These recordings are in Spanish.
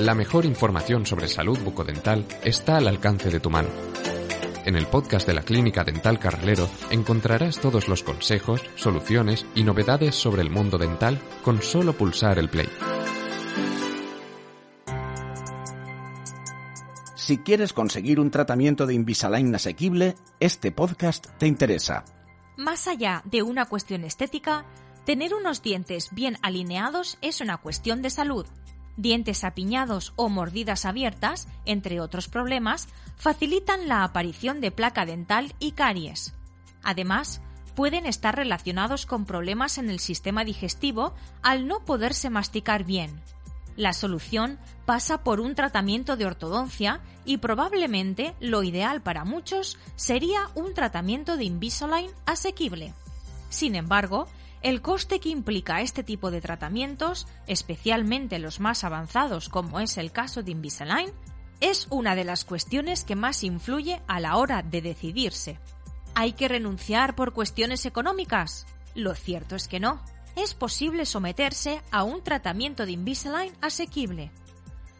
La mejor información sobre salud bucodental está al alcance de tu mano. En el podcast de la Clínica Dental Carrilero encontrarás todos los consejos, soluciones y novedades sobre el mundo dental con solo pulsar el play. Si quieres conseguir un tratamiento de Invisalign asequible, este podcast te interesa. Más allá de una cuestión estética, tener unos dientes bien alineados es una cuestión de salud dientes apiñados o mordidas abiertas, entre otros problemas, facilitan la aparición de placa dental y caries. Además, pueden estar relacionados con problemas en el sistema digestivo al no poderse masticar bien. La solución pasa por un tratamiento de ortodoncia y probablemente lo ideal para muchos sería un tratamiento de Invisalign asequible. Sin embargo, el coste que implica este tipo de tratamientos, especialmente los más avanzados como es el caso de Invisalign, es una de las cuestiones que más influye a la hora de decidirse. ¿Hay que renunciar por cuestiones económicas? Lo cierto es que no. Es posible someterse a un tratamiento de Invisalign asequible.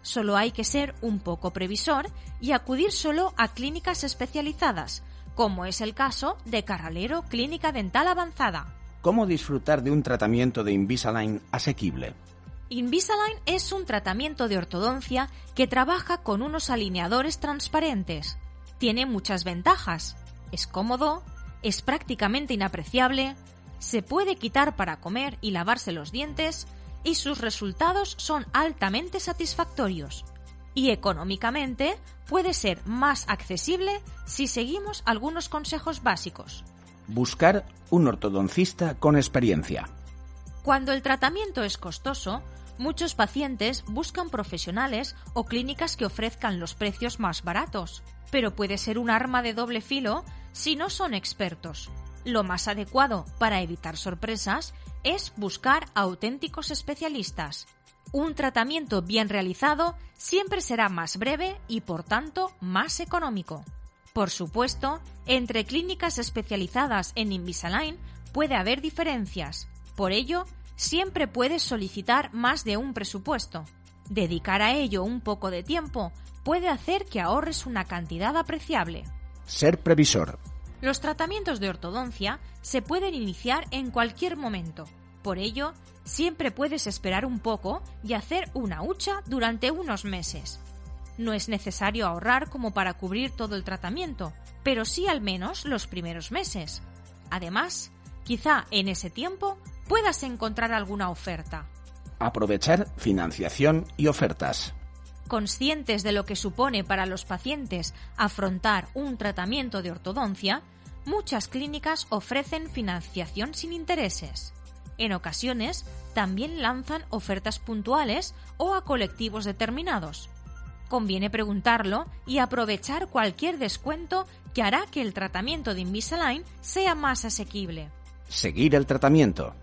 Solo hay que ser un poco previsor y acudir solo a clínicas especializadas, como es el caso de Carralero Clínica Dental Avanzada ¿Cómo disfrutar de un tratamiento de Invisalign asequible? Invisalign es un tratamiento de ortodoncia que trabaja con unos alineadores transparentes. Tiene muchas ventajas. Es cómodo, es prácticamente inapreciable, se puede quitar para comer y lavarse los dientes y sus resultados son altamente satisfactorios. Y económicamente puede ser más accesible si seguimos algunos consejos básicos. Buscar un ortodoncista con experiencia. Cuando el tratamiento es costoso, muchos pacientes buscan profesionales o clínicas que ofrezcan los precios más baratos, pero puede ser un arma de doble filo si no son expertos. Lo más adecuado para evitar sorpresas es buscar auténticos especialistas. Un tratamiento bien realizado siempre será más breve y por tanto más económico. Por supuesto, entre clínicas especializadas en Invisalign puede haber diferencias. Por ello, siempre puedes solicitar más de un presupuesto. Dedicar a ello un poco de tiempo puede hacer que ahorres una cantidad apreciable. Ser previsor. Los tratamientos de ortodoncia se pueden iniciar en cualquier momento. Por ello, siempre puedes esperar un poco y hacer una hucha durante unos meses. No es necesario ahorrar como para cubrir todo el tratamiento, pero sí al menos los primeros meses. Además, quizá en ese tiempo puedas encontrar alguna oferta. Aprovechar financiación y ofertas. Conscientes de lo que supone para los pacientes afrontar un tratamiento de ortodoncia, muchas clínicas ofrecen financiación sin intereses. En ocasiones, también lanzan ofertas puntuales o a colectivos determinados conviene preguntarlo y aprovechar cualquier descuento que hará que el tratamiento de Invisalign sea más asequible. Seguir el tratamiento.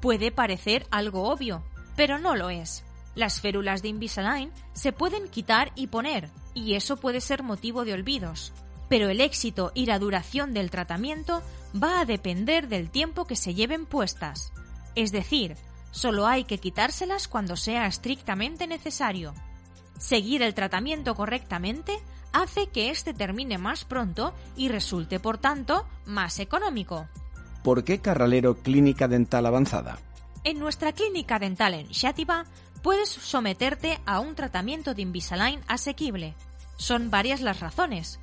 Puede parecer algo obvio, pero no lo es. Las férulas de Invisalign se pueden quitar y poner, y eso puede ser motivo de olvidos. Pero el éxito y la duración del tratamiento va a depender del tiempo que se lleven puestas. Es decir, solo hay que quitárselas cuando sea estrictamente necesario. Seguir el tratamiento correctamente hace que éste termine más pronto y resulte, por tanto, más económico. ¿Por qué Carralero Clínica Dental Avanzada? En nuestra clínica dental en Shatiba puedes someterte a un tratamiento de Invisalign asequible. Son varias las razones.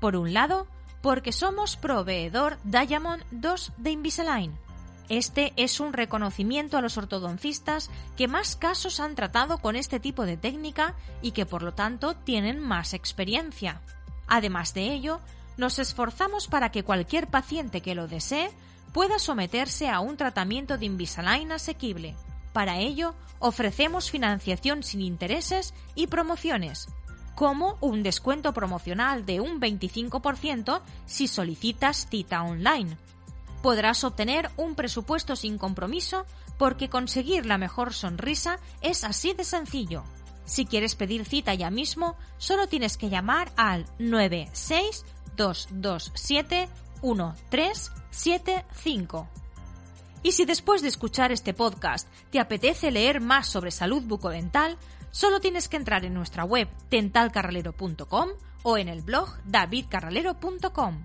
Por un lado, porque somos proveedor Diamond 2 de Invisalign este es un reconocimiento a los ortodoncistas que más casos han tratado con este tipo de técnica y que por lo tanto tienen más experiencia. Además de ello, nos esforzamos para que cualquier paciente que lo desee pueda someterse a un tratamiento de Invisalign asequible. Para ello, ofrecemos financiación sin intereses y promociones, como un descuento promocional de un 25% si solicitas cita online. Podrás obtener un presupuesto sin compromiso porque conseguir la mejor sonrisa es así de sencillo. Si quieres pedir cita ya mismo, solo tienes que llamar al 962271375. Y si después de escuchar este podcast te apetece leer más sobre salud bucodental, solo tienes que entrar en nuestra web dentalcarralero.com o en el blog davidcarralero.com.